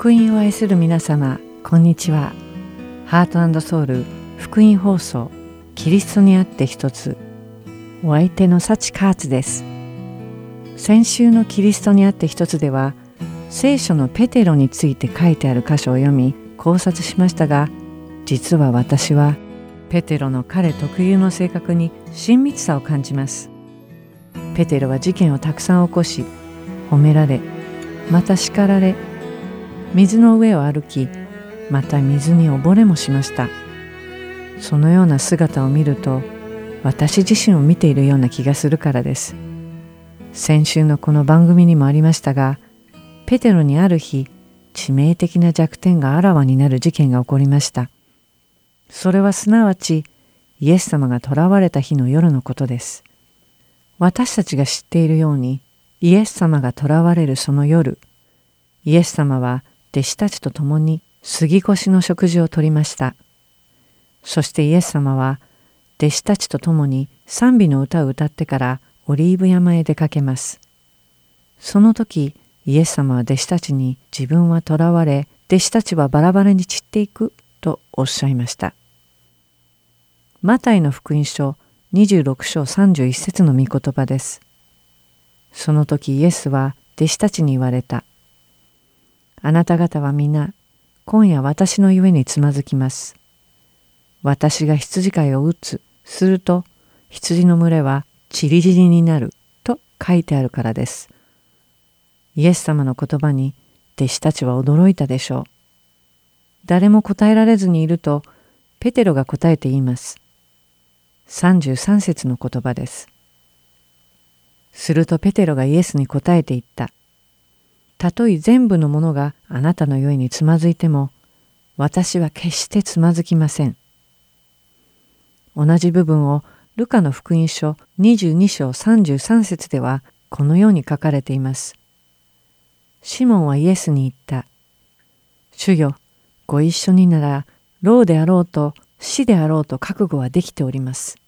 福音を愛する皆様こんにちは。ハートソウル福音放送キリストにあって一つお相手の幸カーツです。先週のキリストにあって一つでは聖書のペテロについて書いてある箇所を読み考察しましたが実は私はペテロの彼特有の性格に親密さを感じます。ペテロは事件をたくさん起こし褒められまた叱られ水の上を歩きまた水に溺れもしました。そのような姿を見ると私自身を見ているような気がするからです。先週のこの番組にもありましたがペテロにある日致命的な弱点があらわになる事件が起こりました。それはすなわちイエス様が囚われた日の夜のことです。私たちが知っているようにイエス様が囚われるその夜イエス様は弟子たちと共に杉越の食事をとりました。そしてイエス様は弟子たちと共に賛美の歌を歌ってからオリーブ山へ出かけます。その時イエス様は弟子たちに自分は囚われ弟子たちはバラバラに散っていくとおっしゃいました。マタイの福音書26章31節の御言葉です。その時イエスは弟子たちに言われた。あなた方は皆、今夜私のゆえにつまずきます。私が羊飼いを打つ、すると、羊の群れはちりぢりになる、と書いてあるからです。イエス様の言葉に弟子たちは驚いたでしょう。誰も答えられずにいると、ペテロが答えて言います。33節の言葉です。するとペテロがイエスに答えて言った。たとえ全部のものがあなたのようにつまずいても、私は決してつまずきません。同じ部分をルカの福音書22章33節ではこのように書かれています。シモンはイエスに言った。主よ、ご一緒になら、老であろうと死であろうと覚悟はできております。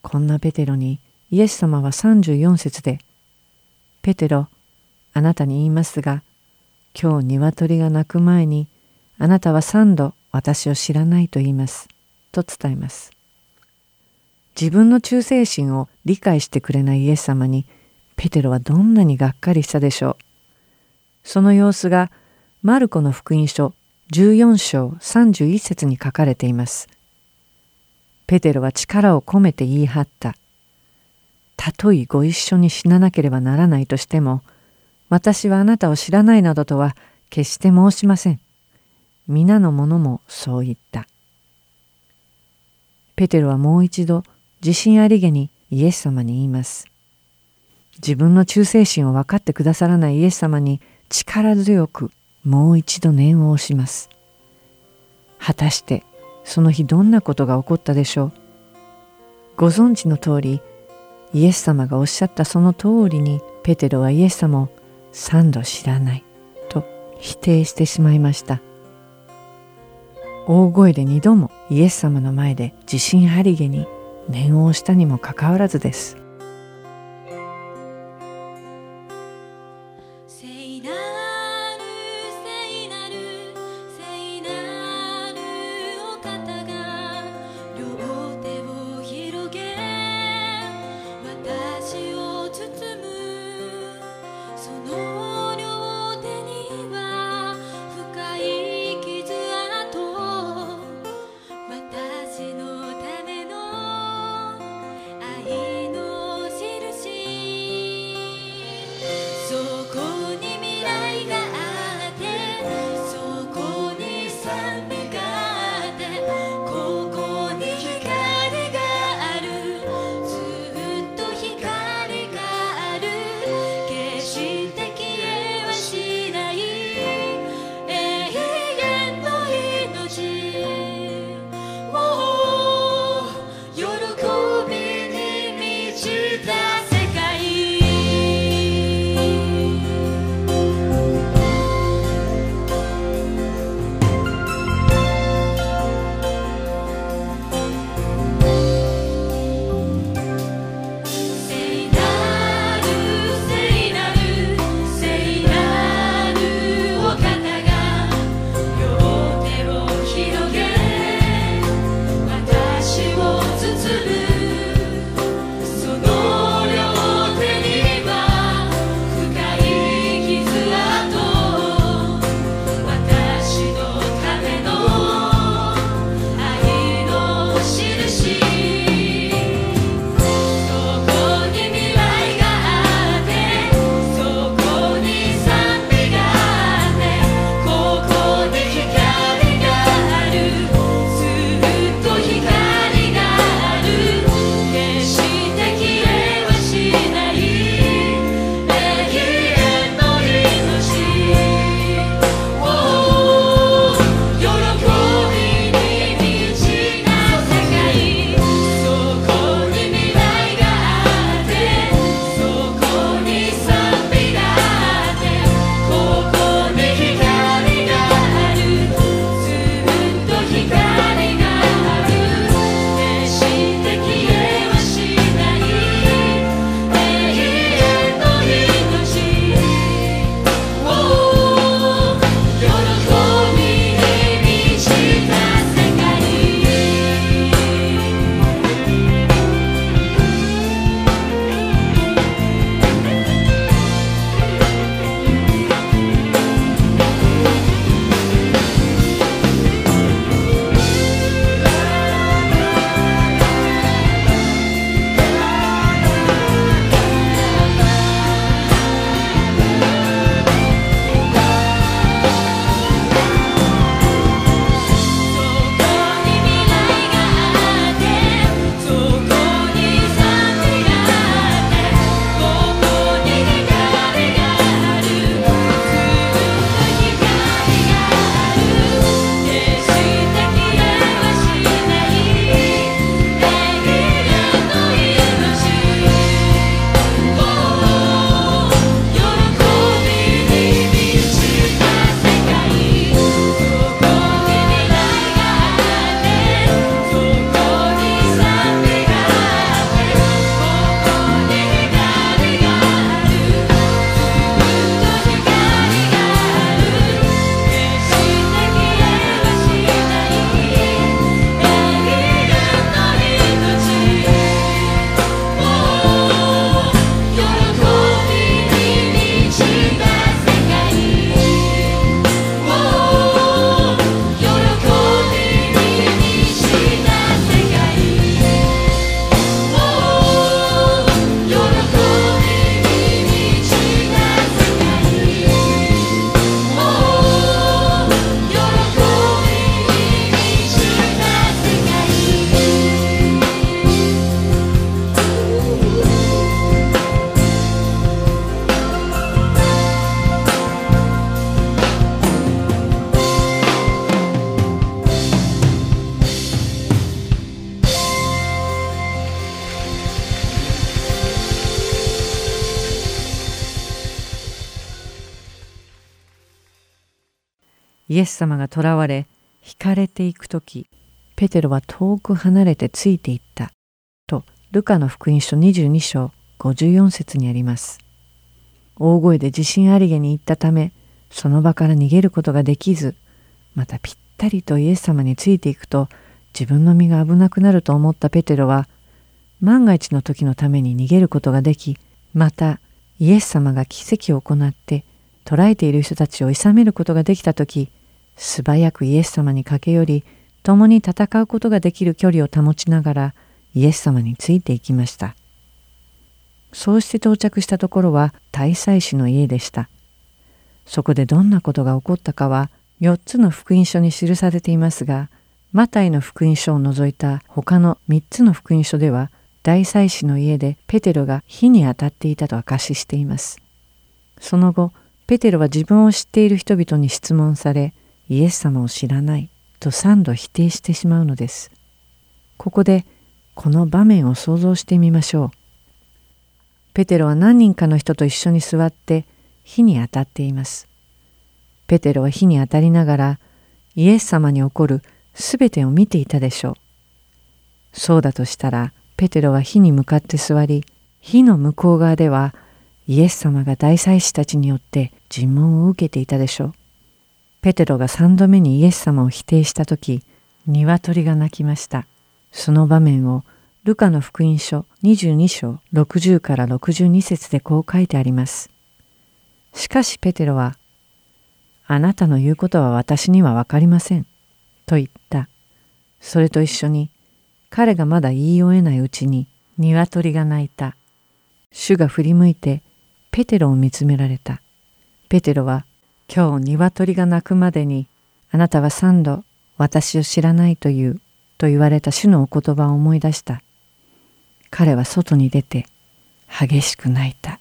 こんなペテロにイエス様は34節で、ペテロ、あなたに言いますが、今日鶏が鳴く前に、あなたは三度私を知らないと言います。と伝えます。自分の忠誠心を理解してくれないイエス様に、ペテロはどんなにがっかりしたでしょう。その様子が、マルコの福音書14章31節に書かれています。ペテロは力を込めて言い張った。たとえご一緒に死ななければならないとしても、私はあなたを知らないなどとは決して申しません。皆の者もそう言った。ペテロはもう一度自信ありげにイエス様に言います。自分の忠誠心を分かってくださらないイエス様に力強くもう一度念を押します。果たしてその日どんなことが起こったでしょう？ご存知の通りイエス様がおっしゃったその通りにペテロはイエス様を三度知らないと否定してしまいました。大声で二度もイエス様の前で自信ありげに念を押したにもかかわらずです。エス様が囚われ惹かれていく時ペテロは遠く離れてついていったとルカの福音書22章54節にあります。大声で自信ありげに言ったためその場から逃げることができずまたぴったりとイエス様についていくと自分の身が危なくなると思ったペテロは万が一の時のために逃げることができまたイエス様が奇跡を行って捕らえている人たちを諌めることができた時素早くイエス様に駆け寄り共に戦うことができる距離を保ちながらイエス様についていきました。そうして到着したところは大祭司の家でした。そこでどんなことが起こったかは4つの福音書に記されていますが、マタイの福音書を除いた他の3つの福音書では、大祭司の家でペテロが火に当たっていたと証ししています。その後、ペテロは自分を知っている人々に質問され、イエス様を知らないと3度否定してしまうのです。ここでこの場面を想像してみましょう。ペテロは何人かの人と一緒に座って火に当たっています。ペテロは火に当たりながらイエス様に起こるすべてを見ていたでしょう。そうだとしたらペテロは火に向かって座り火の向こう側ではイエス様が大祭司たちによって尋問を受けていたでしょう。ペテロが三度目にイエス様を否定した時鶏が鳴きました。その場面をルカの福音書22章60から62節でこう書いてあります。しかしペテロは、あなたの言うことは私にはわかりません。と言った。それと一緒に、彼がまだ言い終えないうちに、鶏が鳴いた。主が振り向いて、ペテロを見つめられた。ペテロは、今日鶏が鳴くまでに、あなたは三度、私を知らないという、と言われた主のお言葉を思い出した。彼は外に出て激しく泣いた。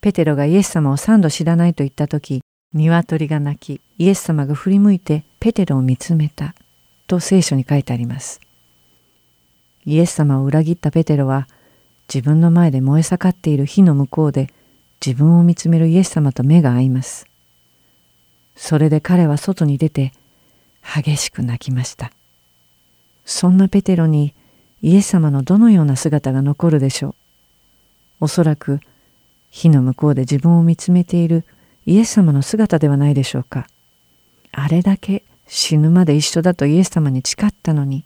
ペテロがイエス様を三度知らないと言った時、鶏が鳴き、イエス様が振り向いてペテロを見つめたと聖書に書いてあります。イエス様を裏切ったペテロは自分の前で燃え盛っている火の向こうで自分を見つめるイエス様と目が合います。それで彼は外に出て激しく泣きました。そんなペテロにイエス様のどのような姿が残るでしょう。おそらく火の向こうで自分を見つめているイエス様の姿ではないでしょうか。あれだけ死ぬまで一緒だとイエス様に誓ったのに、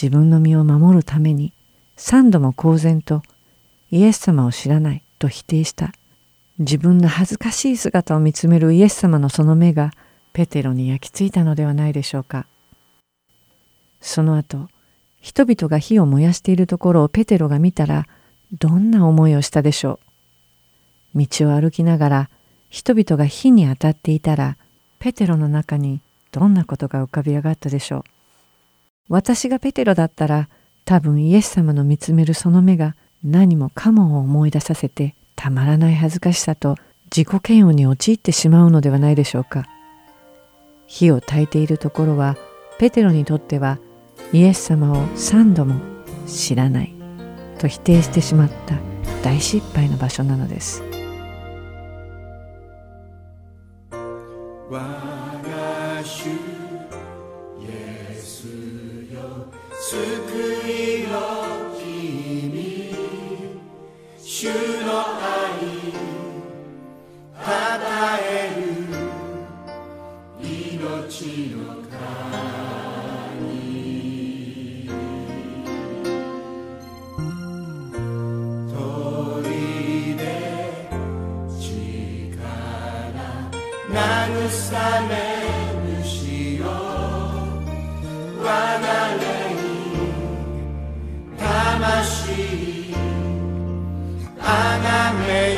自分の身を守るために三度も公然とイエス様を知らないと否定した自分の恥ずかしい姿を見つめるイエス様のその目がペテロに焼き付いたのではないでしょうか。その後人々が火を燃やしているところをペテロが見たらどんな思いをしたでしょう。道を歩きながら人々が火に当たっていたらペテロの中にどんなことが浮かび上がったでしょう。私がペテロだったら多分イエス様の見つめるその目が何もかもを思い出させてたまらない恥ずかしさと自己嫌悪に陥ってしまうのではないでしょうか。火を焚いているところはペテロにとってはイエス様を三度も知らないと否定してしまった大失敗の場所なのです。我が主イエスよ主の愛たたえる命の慰めあがめよ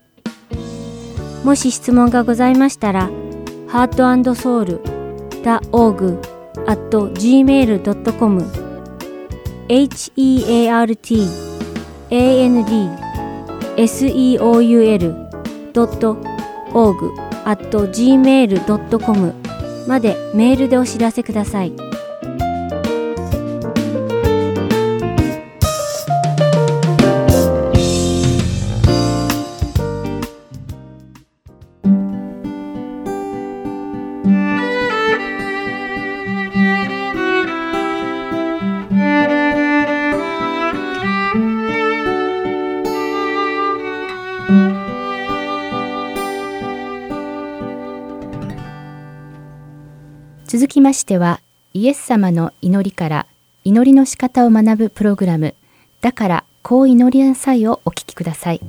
もし質問がございましたら、heartandsoul.org at gmail.com heart and seoul.org at gmail.com までメールでお知らせください。きましてはイエス様の祈りから祈りの仕方を学ぶプログラムだからこう祈りなさいをお聞きください。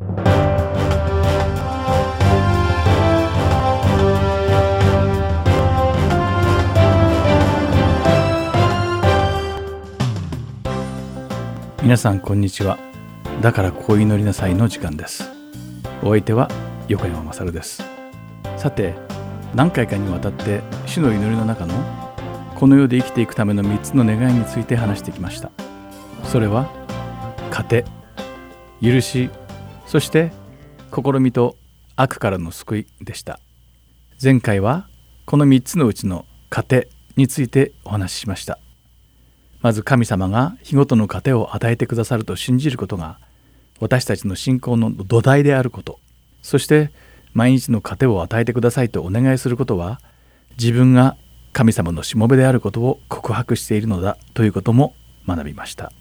皆さんこんにちは。だからこう祈りなさいの時間です。お相手は横山まさるです。さて何回かにわたって主の祈りの中のこの世で生きていくための3つの願いについて話してきました。それは糧許しそして試みと悪からの救いでした。前回はこの3つのうちの糧についてお話ししました。まず神様が日ごとの糧を与えてくださると信じることが私たちの信仰の土台であること。そして毎日の糧を与えてくださいとお願いすることは自分が神様のしもべであることを告白しているのだということも学びました。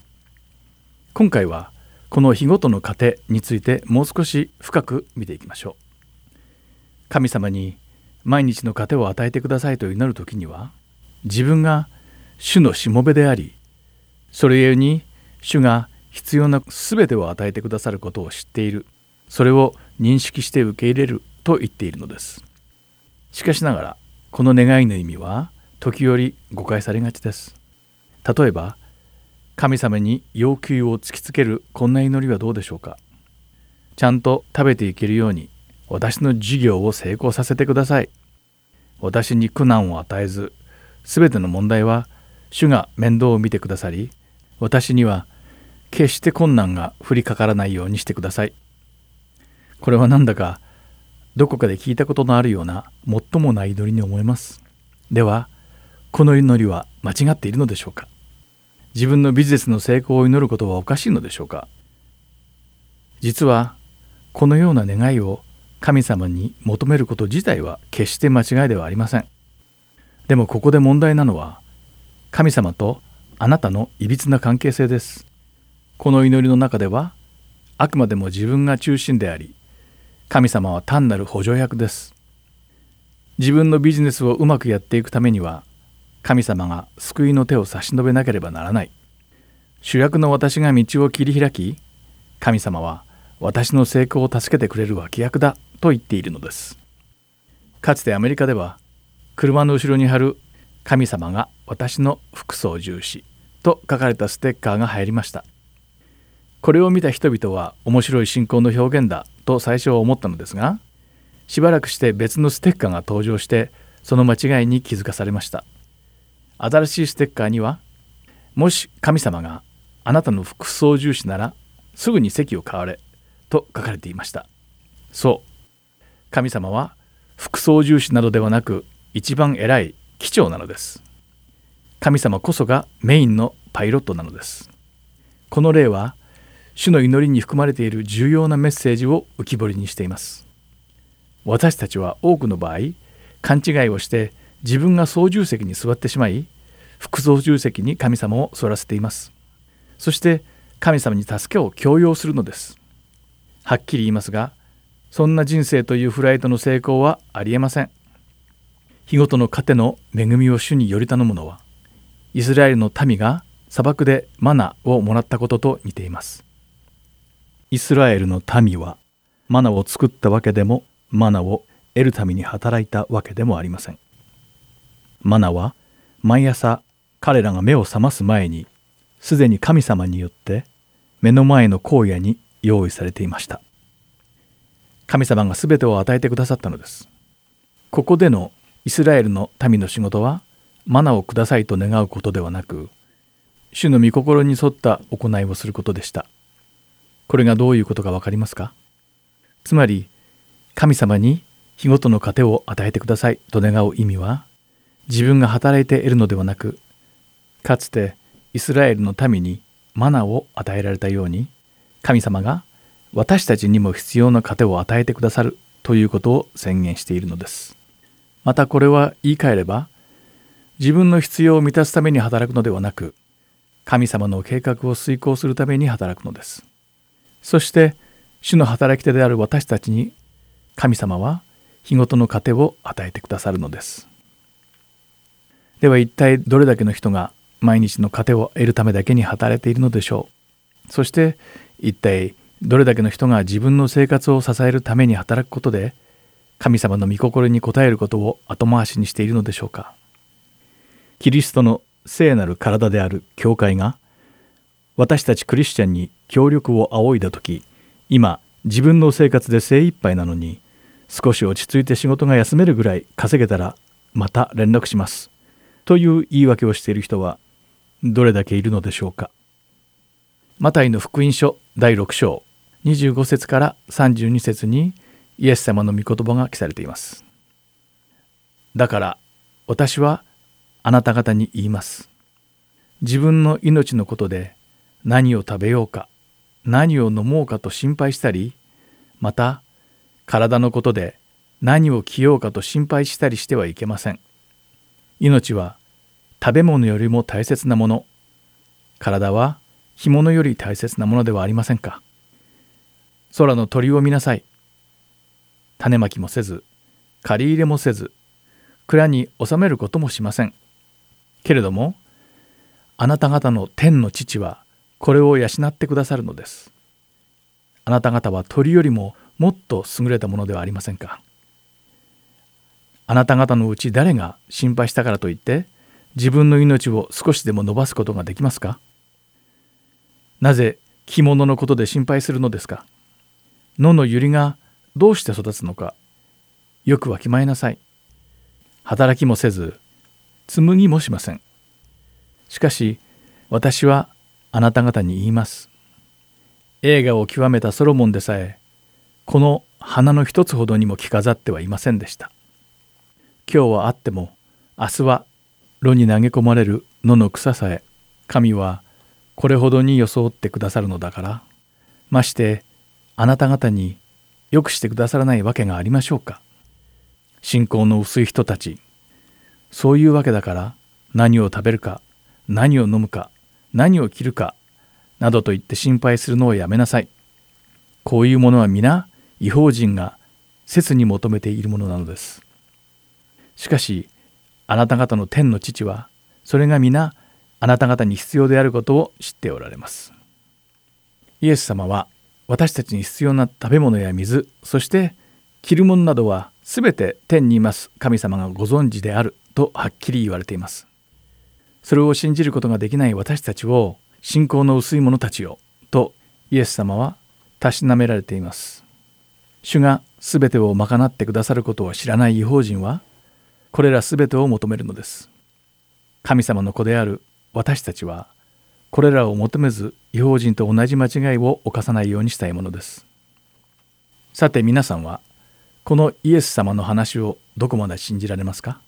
今回はこの日ごとの糧についてもう少し深く見ていきましょう。神様に毎日の糧を与えてくださいと祈る時には自分が主のしもべでありそれゆえに主が必要な全てを与えてくださることを知っている。それを認識して受け入れると言っているのです。しかしながらこの願いの意味は時折誤解されがちです。例えば神様に要求を突きつけるこんな祈りはどうでしょうか。ちゃんと食べていけるように私の事業を成功させてください。私に苦難を与えず全ての問題は主が面倒を見てくださり私には決して困難が降りかからないようにしてください。これはなんだかどこかで聞いたことのあるようなもっともない祈りに思えます。ではこの祈りは間違っているのでしょうか？自分のビジネスの成功を祈ることはおかしいのでしょうか？実はこのような願いを神様に求めること自体は決して間違いではありません。でもここで問題なのは神様とあなたのいびつな関係性です。この祈りの中ではあくまでも自分が中心であり神様は単なる補助役です。自分のビジネスをうまくやっていくためには神様が救いの手を差し伸べなければならない。主役の私が道を切り開き神様は私の成功を助けてくれる脇役だと言っているのです。かつてアメリカでは車の後ろに貼る神様が私の副操縦士と書かれたステッカーが入りましたこれを見た人々は面白い信仰の表現だと最初は思ったのですがしばらくして別のステッカーが登場してその間違いに気づかされました。新しいステッカーにはもし神様があなたの副操縦士ならすぐに席を買われと書かれていました。そう。神様は副操縦士などではなく一番偉い機長なのです。神様こそがメインのパイロットなのです。この例は主の祈りに含まれている重要なメッセージを浮き彫りにしています。私たちは多くの場合勘違いをして自分が操縦席に座ってしまい副操縦席に神様を反らせています。そして神様に助けを強要するのです。はっきり言いますがそんな人生というフライトの成功はありえません。日ごとの糧の恵みを主により頼むのはイスラエルの民が砂漠でマナをもらったことと似ています。イスラエルの民はマナを作ったわけでもマナを得るために働いたわけでもありません。マナは毎朝彼らが目を覚ます前にすでに神様によって目の前の荒野に用意されていました。神様が全てを与えてくださったのです。ここでのイスラエルの民の仕事はマナをくださいと願うことではなく主の御心に沿った行いをすることでした。これがどういうことか分かりますか？つまり神様に日ごとの糧を与えてください。と願う意味は自分が働いて得るのではなくかつてイスラエルの民にマナを与えられたように神様が私たちにも必要な糧を与えてくださるということを宣言しているのです。またこれは言い換えれば自分の必要を満たすために働くのではなく神様の計画を遂行するために働くのです。そして主の働き手である私たちに神様は日ごとの糧を与えてくださるのです。では一体どれだけの人が毎日の糧を得るためだけに働いているのでしょう。そして一体どれだけの人が自分の生活を支えるために働くことで神様の御心に応えることを後回しにしているのでしょうか。キリストの聖なる体である教会が私たちクリスチャンに協力を仰いだ時今自分の生活で精一杯なのに少し落ち着いて仕事が休めるぐらい稼げたらまた連絡します。という言い訳をしている人はどれだけいるのでしょうか。マタイの福音書第6章25節から32節にイエス様の御言葉が記されています。だから私はあなた方に言います。自分の命のことで何を食べようか何を飲もうかと心配したりまた体のことで何を着ようかと心配したりしてはいけません。命は食べ物よりも大切なもの。体は干物より大切なものではありませんか。空の鳥を見なさい。種まきもせず借り入れもせず蔵に収めることもしません。けれどもあなた方の天の父はこれを養ってくださるのです。あなた方は鳥よりももっと優れたものではありませんか？あなた方のうち誰が心配したからといって自分の命を少しでも伸ばすことができますか？なぜ着物のことで心配するのですか？野の百合がどうして育つのかよくわきまえなさい。働きもせず紡ぎもしません。しかし私はあなた方に言います。映画を極めたソロモンでさえこの花の一つほどにも着飾ってはいませんでした。今日はあっても明日は炉に投げ込まれる野の草さえ神はこれほどに装ってくださるのだから。ましてあなた方によくしてくださらないわけがありましょうか。信仰の薄い人たちそういうわけだから何を食べるか何を飲むか何を着るかなどと言って心配するのをやめなさい。こういうものは皆違法人が切に求めているものなのです。しかしあなた方の天の父はそれが皆あなた方に必要であることを知っておられます。イエス様は私たちに必要な食べ物や水そして着るものなどは全て天にいます神様がご存知であるとはっきり言われています。それを信じることができない私たちを信仰の薄い者たちよとイエス様はたしなめられています。主が全てを賄ってくださることを知らない違法人はこれら全てを求めるのです。神様の子である私たちはこれらを求めず違法人と同じ間違いを犯さないようにしたいものです。さて皆さんはこのイエス様の話をどこまで信じられますか？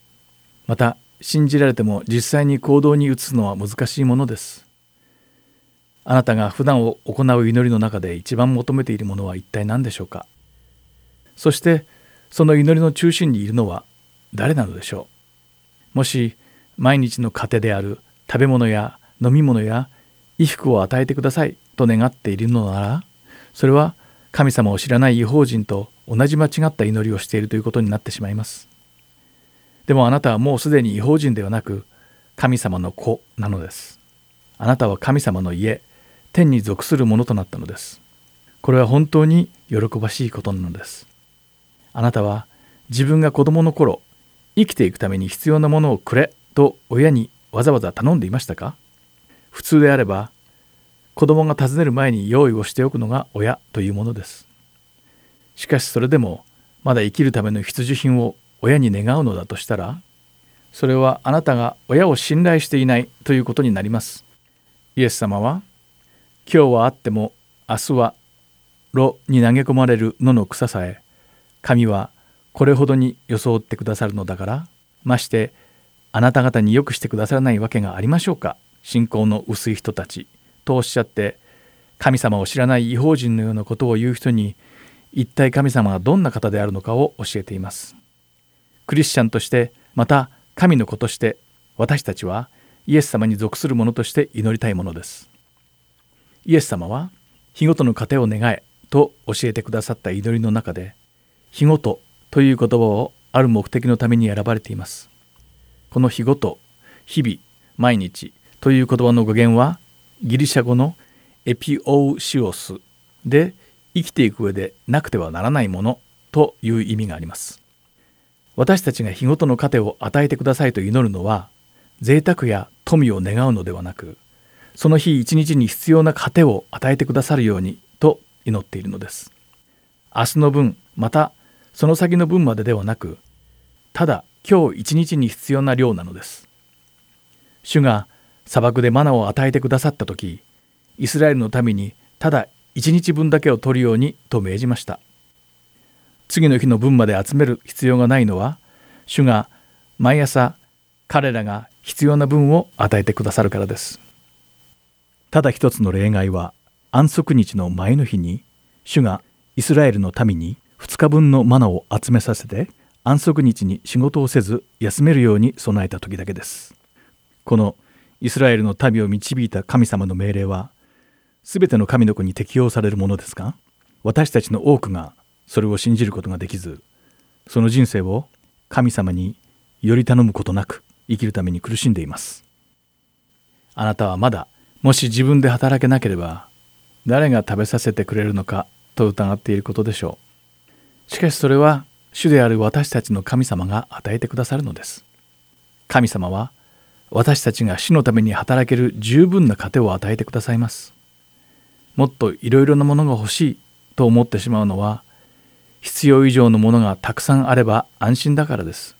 また信じられても実際に行動に移すのは難しいものです。あなたが普段を行う祈りの中で一番求めているものは一体何でしょうか？そしてその祈りの中心にいるのは誰なのでしょう？もし毎日の糧である食べ物や飲み物や衣服を与えてくださいと願っているのならそれは神様を知らない違法人と同じ間違った祈りをしているということになってしまいます。でもあなたはもうすでに違法人ではなく神様の子なのです。あなたは神様の家天に属するものとなったのです。これは本当に喜ばしいことなのです。あなたは自分が子供の頃生きていくために必要なものをくれと親にわざわざ頼んでいましたか？普通であれば子供が尋ねる前に用意をしておくのが親というものです。しかしそれでもまだ生きるための必需品を親に願うのだとしたらそれはあなたが親を信頼していないということになります。イエス様は今日はあっても明日は炉に投げ込まれる野の草さえ神はこれほどに装ってくださるのだからましてあなた方によくしてくださらないわけがありましょうか。信仰の薄い人たち。とおっしゃって神様を知らない違法人のようなことを言う人に一体神様がどんな方であるのかを教えています。クリスチャンとしてまた神の子として私たちはイエス様に属する者として祈りたいものです。イエス様は日ごとの糧を願えと教えてくださった祈りの中で日ごとという言葉をある目的のために選ばれています。この日ごと日々毎日という言葉の語源はギリシャ語のエピオウシオスで生きていく上でなくてはならないものという意味があります。私たちが日ごとの糧を与えてくださいと祈るのは贅沢や富を願うのではなくその日一日に必要な糧を与えてくださるようにと祈っているのです。明日の分またその先の分までではなくただ今日一日に必要な量なのです。主が砂漠でマナを与えてくださった時イスラエルの民にただ一日分だけを取るようにと命じました。次の日の分まで集める必要がないのは主が毎朝彼らが必要な分を与えてくださるからです。ただ一つの例外は安息日の前の日に主がイスラエルの民に2日分のマナを集めさせて安息日に仕事をせず休めるように備えた時だけです。このイスラエルの民を導いた神様の命令は全ての神の子に適用されるものですが私たちの多くがそれを信じることができずその人生を神様により頼むことなく生きるために苦しんでいます。あなたはまだもし自分で働けなければ誰が食べさせてくれるのかと疑っていることでしょう。しかしそれは主である私たちの神様が与えてくださるのです。神様は私たちが主のために働ける十分な糧を与えてくださいます。もっといろいろなものが欲しいと思ってしまうのは必要以上のものがたくさんあれば安心だからです。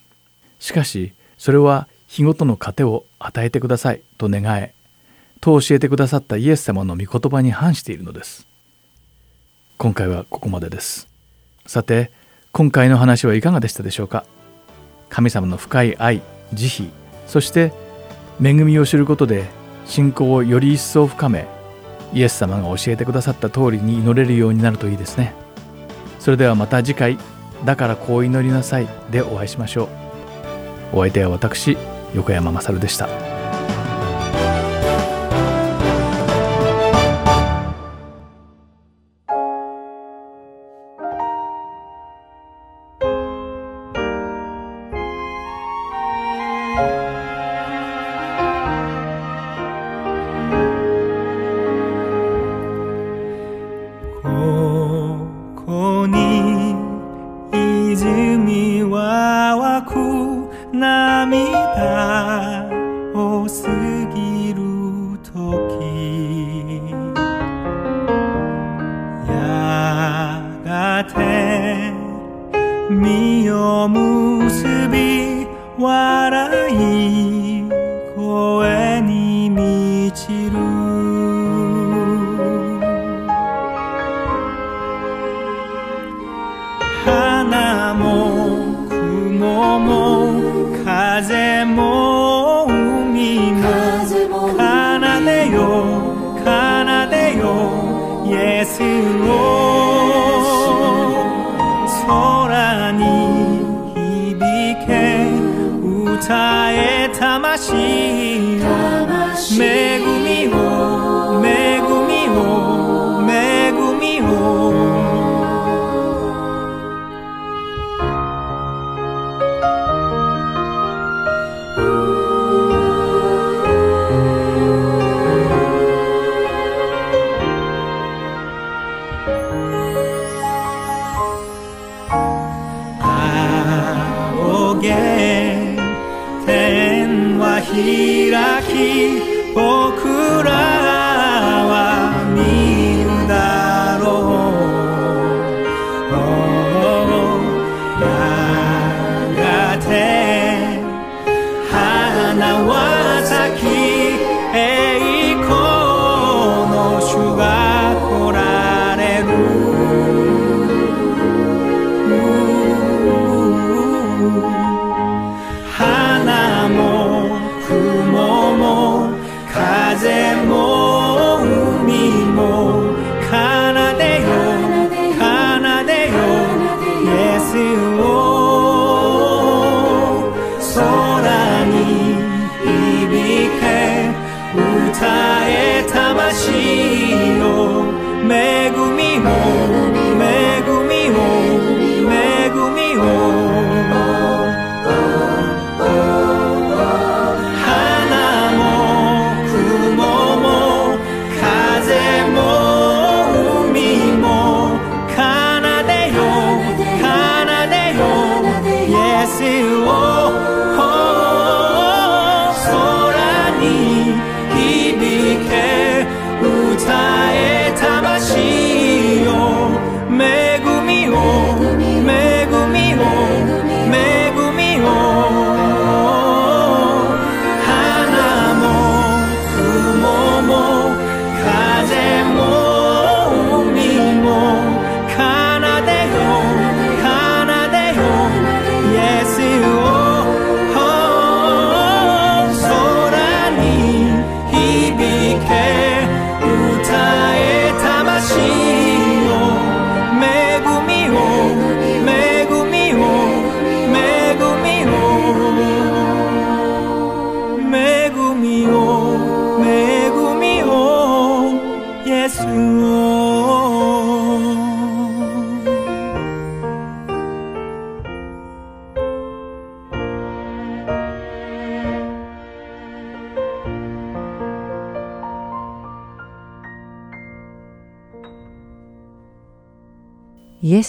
しかしそれは日ごとの糧を与えてくださいと願え。と教えてくださったイエス様の御言葉に反しているのです。今回はここまでです。さて今回の話はいかがでしたでしょうか？神様の深い愛慈悲そして恵みを知ることで信仰をより一層深めイエス様が教えてくださった通りに祈れるようになるといいですね。それではまた次回「だからこう祈りなさい」でお会いしましょう。お相手は私横山勝でした。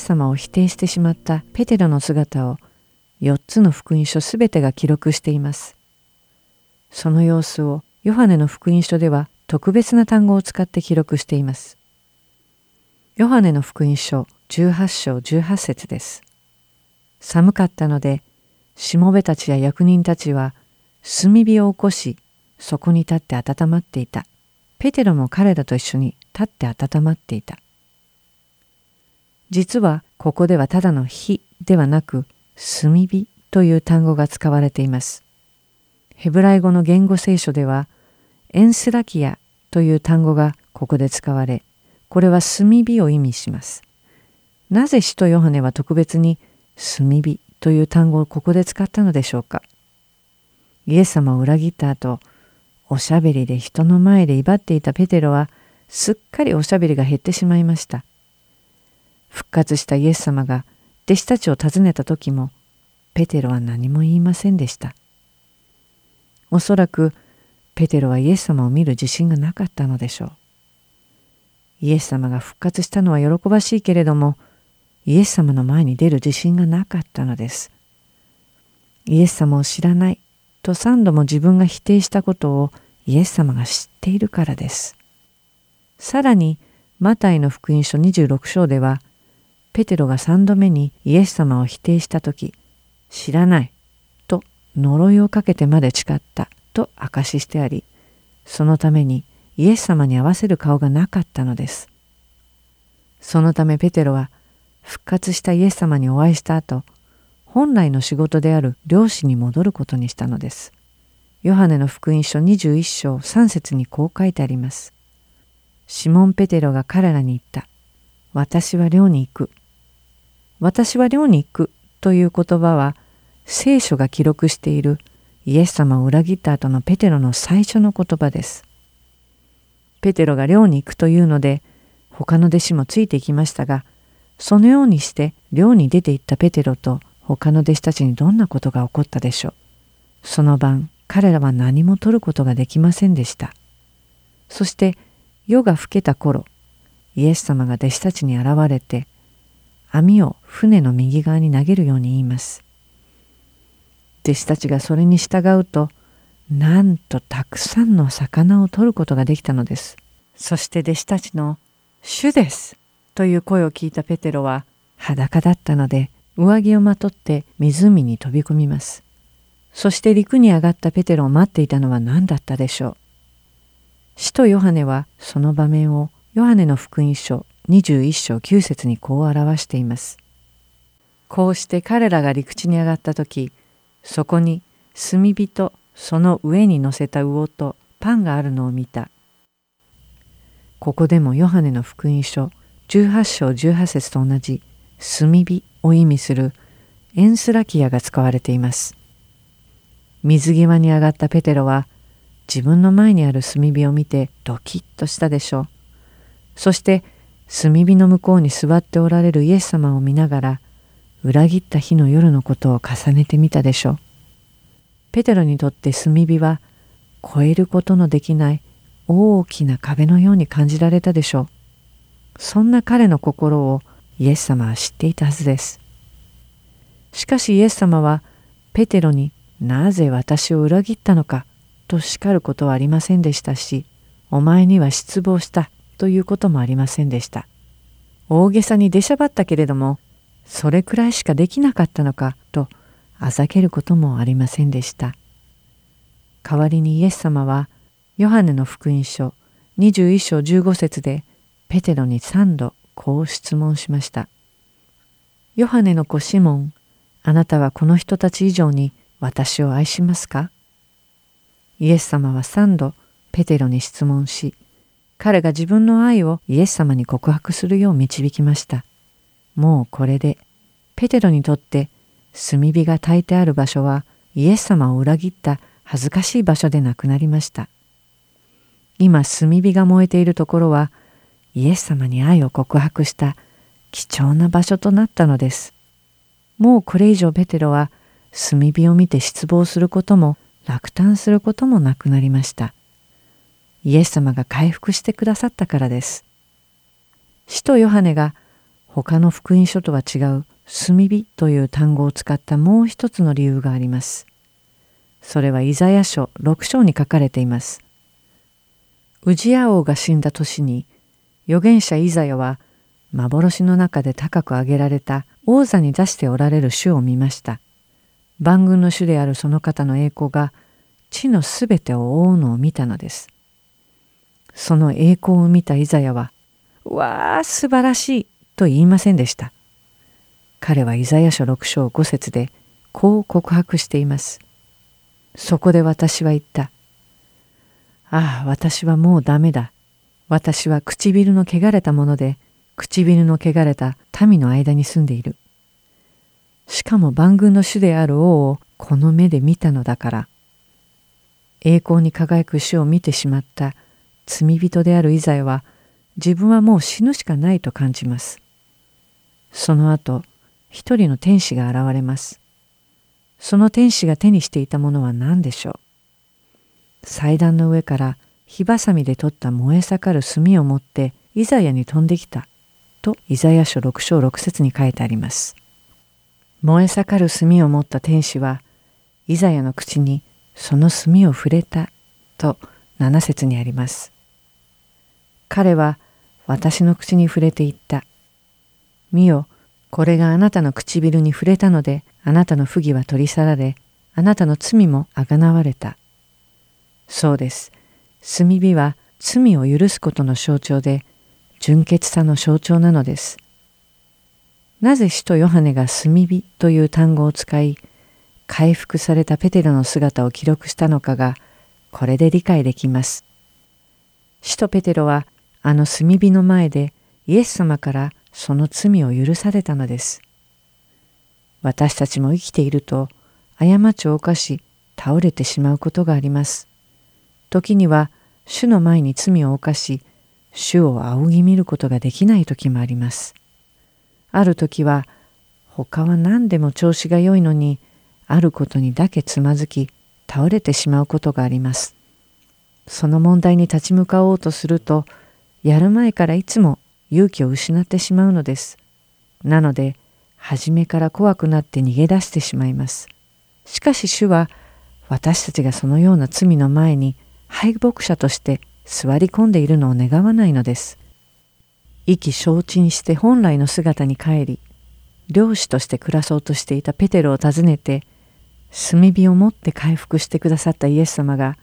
様を否定してしまったペテロの姿を4つの福音書すべてが記録しています。その様子をヨハネの福音書では特別な単語を使って記録しています。ヨハネの福音書18章18節です。寒かったので、しもべたちや役人たちは炭火を起こし、そこに立って温まっていた。ペテロも彼らと一緒に立って温まっていた。実はここではただの火ではなく炭火という単語が使われています。ヘブライ語の言語聖書ではエンスラキアという単語がここで使われ、これは炭火を意味します。なぜ使徒ヨハネは特別に炭火という単語をここで使ったのでしょうかイエス様を裏切った後、おしゃべりで人の前で威張っていたペテロはすっかりおしゃべりが減ってしまいました。復活したイエス様が弟子たちを訪ねた時もペテロは何も言いませんでした。おそらくペテロはイエス様を見る自信がなかったのでしょう。イエス様が復活したのは喜ばしいけれどもイエス様の前に出る自信がなかったのです。イエス様を知らないと三度も自分が否定したことをイエス様が知っているからです。さらにマタイの福音書26章ではペテロが三度目にイエス様を否定した時知らないと呪いをかけてまで誓ったと証ししてありそのためにイエス様に合わせる顔がなかったのです。そのためペテロは復活したイエス様にお会いした後、本来の仕事である漁師に戻ることにしたのです。ヨハネの福音書21章3節にこう書いてあります。シモン・ペテロが彼らに言った。私は漁に行く。私は漁に行くという言葉は聖書が記録しているイエス様を裏切った後のペテロの最初の言葉です。ペテロが漁に行くというので他の弟子もついていきましたがそのようにして漁に出て行ったペテロと他の弟子たちにどんなことが起こったでしょう。その晩彼らは何も取ることができませんでした。そして夜が更けた頃イエス様が弟子たちに現れて網を船の右側に投げるように言います。弟子たちがそれに従うとなんとたくさんの魚を取ることができたのです。そして弟子たちの「主です」という声を聞いたペテロは裸だったので上着をまとって湖に飛び込みます。そして陸に上がったペテロを待っていたのは何だったでしょう。使徒ヨハネはその場面をヨハネの福音書21章9節にこう表しています。こうして彼らが陸地に上がった時そこに炭火とその上に乗せた魚とパンがあるのを見た。ここでもヨハネの福音書18章18節と同じ炭火を意味するエンスラキアが使われています。水際に上がったペテロは自分の前にある炭火を見てドキッとしたでしょう。そして炭火の向こうに座っておられるイエス様を見ながら裏切った日の夜のことを重ねてみたでしょう。ペテロにとって炭火は越えることのできない大きな壁のように感じられたでしょう。そんな彼の心をイエス様は知っていたはずです。しかしイエス様はペテロになぜ私を裏切ったのかと叱ることはありませんでしたし、お前には失望したということもありませんでした。大げさに出しゃばったけれども、それくらいしかできなかったのかとあざけることもありませんでした。代わりにイエス様はヨハネの福音書21章15節でペテロに三度こう質問しました。ヨハネの子シモン、あなたはこの人たち以上に私を愛しますか？イエス様は三度ペテロに質問し、彼が自分の愛をイエス様に告白するよう導きました。もうこれで、ペテロにとって炭火が焚いてある場所はイエス様を裏切った恥ずかしい場所でなくなりました。今炭火が燃えているところはイエス様に愛を告白した貴重な場所となったのです。もうこれ以上ペテロは炭火を見て失望することも落胆することもなくなりました。イエス様が回復してくださったからです。使徒ヨハネが他の福音書とは違う炭火という単語を使ったもう一つの理由があります。それはイザヤ書6章に書かれています。ウジヤ王が死んだ年に預言者イザヤは幻の中で高く上げられた王座に出しておられる主を見ました。万軍の主であるその方の栄光が地のすべてを覆うのを見たのです。その栄光を見たイザヤは、わあ素晴らしいと言いませんでした。彼はイザヤ書6章5節でこう告白しています。そこで私は言った。ああ、私はもうダメだ。私は唇の汚れたもので、唇の汚れた民の間に住んでいる。しかも万軍の主である王をこの目で見たのだから。栄光に輝く主を見てしまった罪人であるイザヤは、自分はもう死ぬしかないと感じます。その後、一人の天使が現れます。その天使が手にしていたものは何でしょう？祭壇の上から火ばさみで取った燃え盛る炭を持ってイザヤに飛んできたとイザヤ書6章6節に書いてあります。燃え盛る炭を持った天使はイザヤの口にその炭を触れたと7節にあります。彼は私の口に触れていった。見よ、これがあなたの唇に触れたのであなたの不義は取り去られ、あなたの罪もあがなわれた。そうです。炭火は罪を許すことの象徴で、純潔さの象徴なのです。なぜ使徒ヨハネが炭火という単語を使い、回復されたペテロの姿を記録したのかが、これで理解できます。使徒ペテロは、あの炭火の前でイエス様からその罪を許されたのです。私たちも生きていると過ちを犯し倒れてしまうことがあります。時には主の前に罪を犯し主を仰ぎ見ることができない時もあります。ある時は他は何でも調子が良いのにあることにだけつまずき倒れてしまうことがあります。その問題に立ち向かおうとするとやる前からいつも勇気を失ってしまうのです。なので初めから怖くなって逃げ出してしまいます。しかし主は私たちがそのような罪の前に敗北者として座り込んでいるのを願わないのです。意気消沈して本来の姿に帰り、漁師として暮らそうとしていたペテロを訪ねて、炭火を持って回復してくださったイエス様が、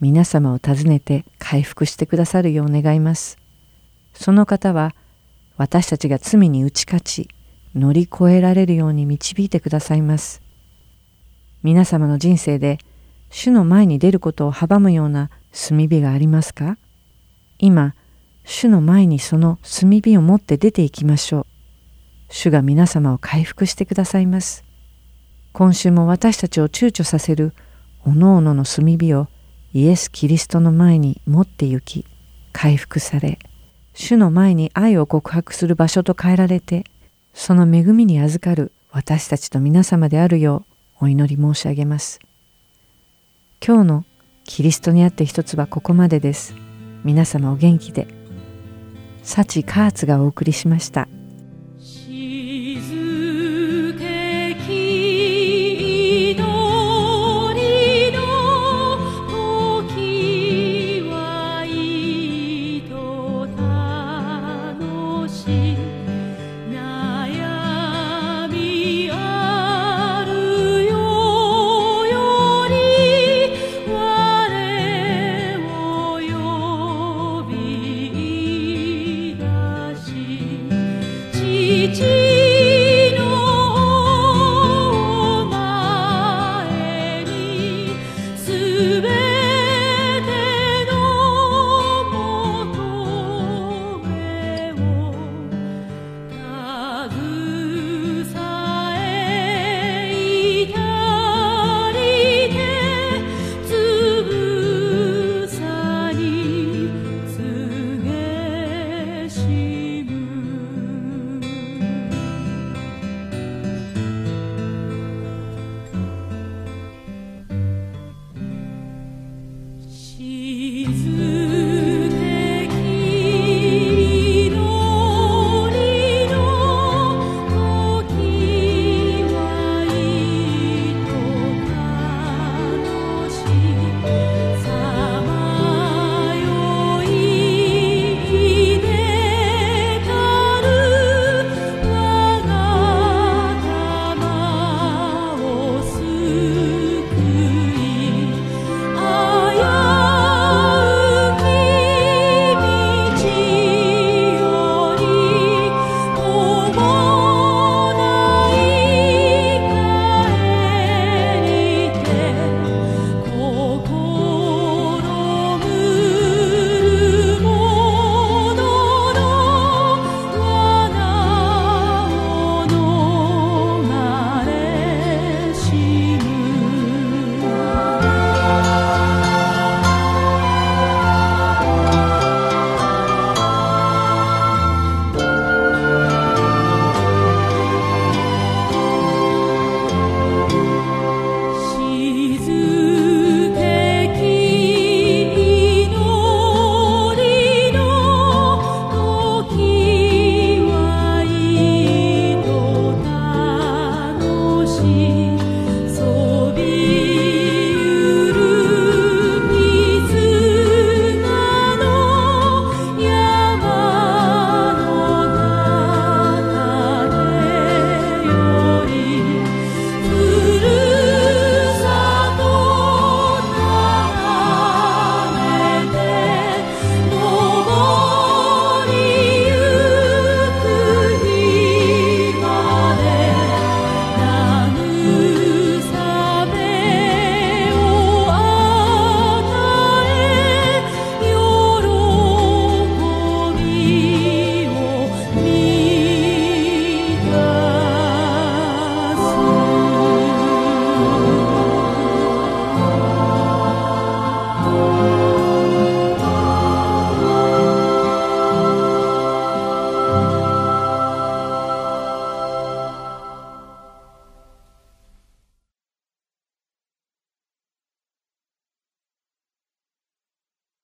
皆様を訪ねて回復してくださるよう願います。その方は、私たちが罪に打ち勝ち、乗り越えられるように導いてくださいます。皆様の人生で主の前に出ることを阻むような炭火がありますか？今、主の前にその炭火を持って出ていきましょう。主が皆様を回復してくださいます。今週も私たちを躊躇させるおのおのの炭火をイエス・キリストの前に持って行き、回復され、主の前に愛を告白する場所と変えられて、その恵みに預かる私たちと皆様であるようお祈り申し上げます。今日のキリストにあって一つはここまでです。皆様お元気で。幸カーツがお送りしました。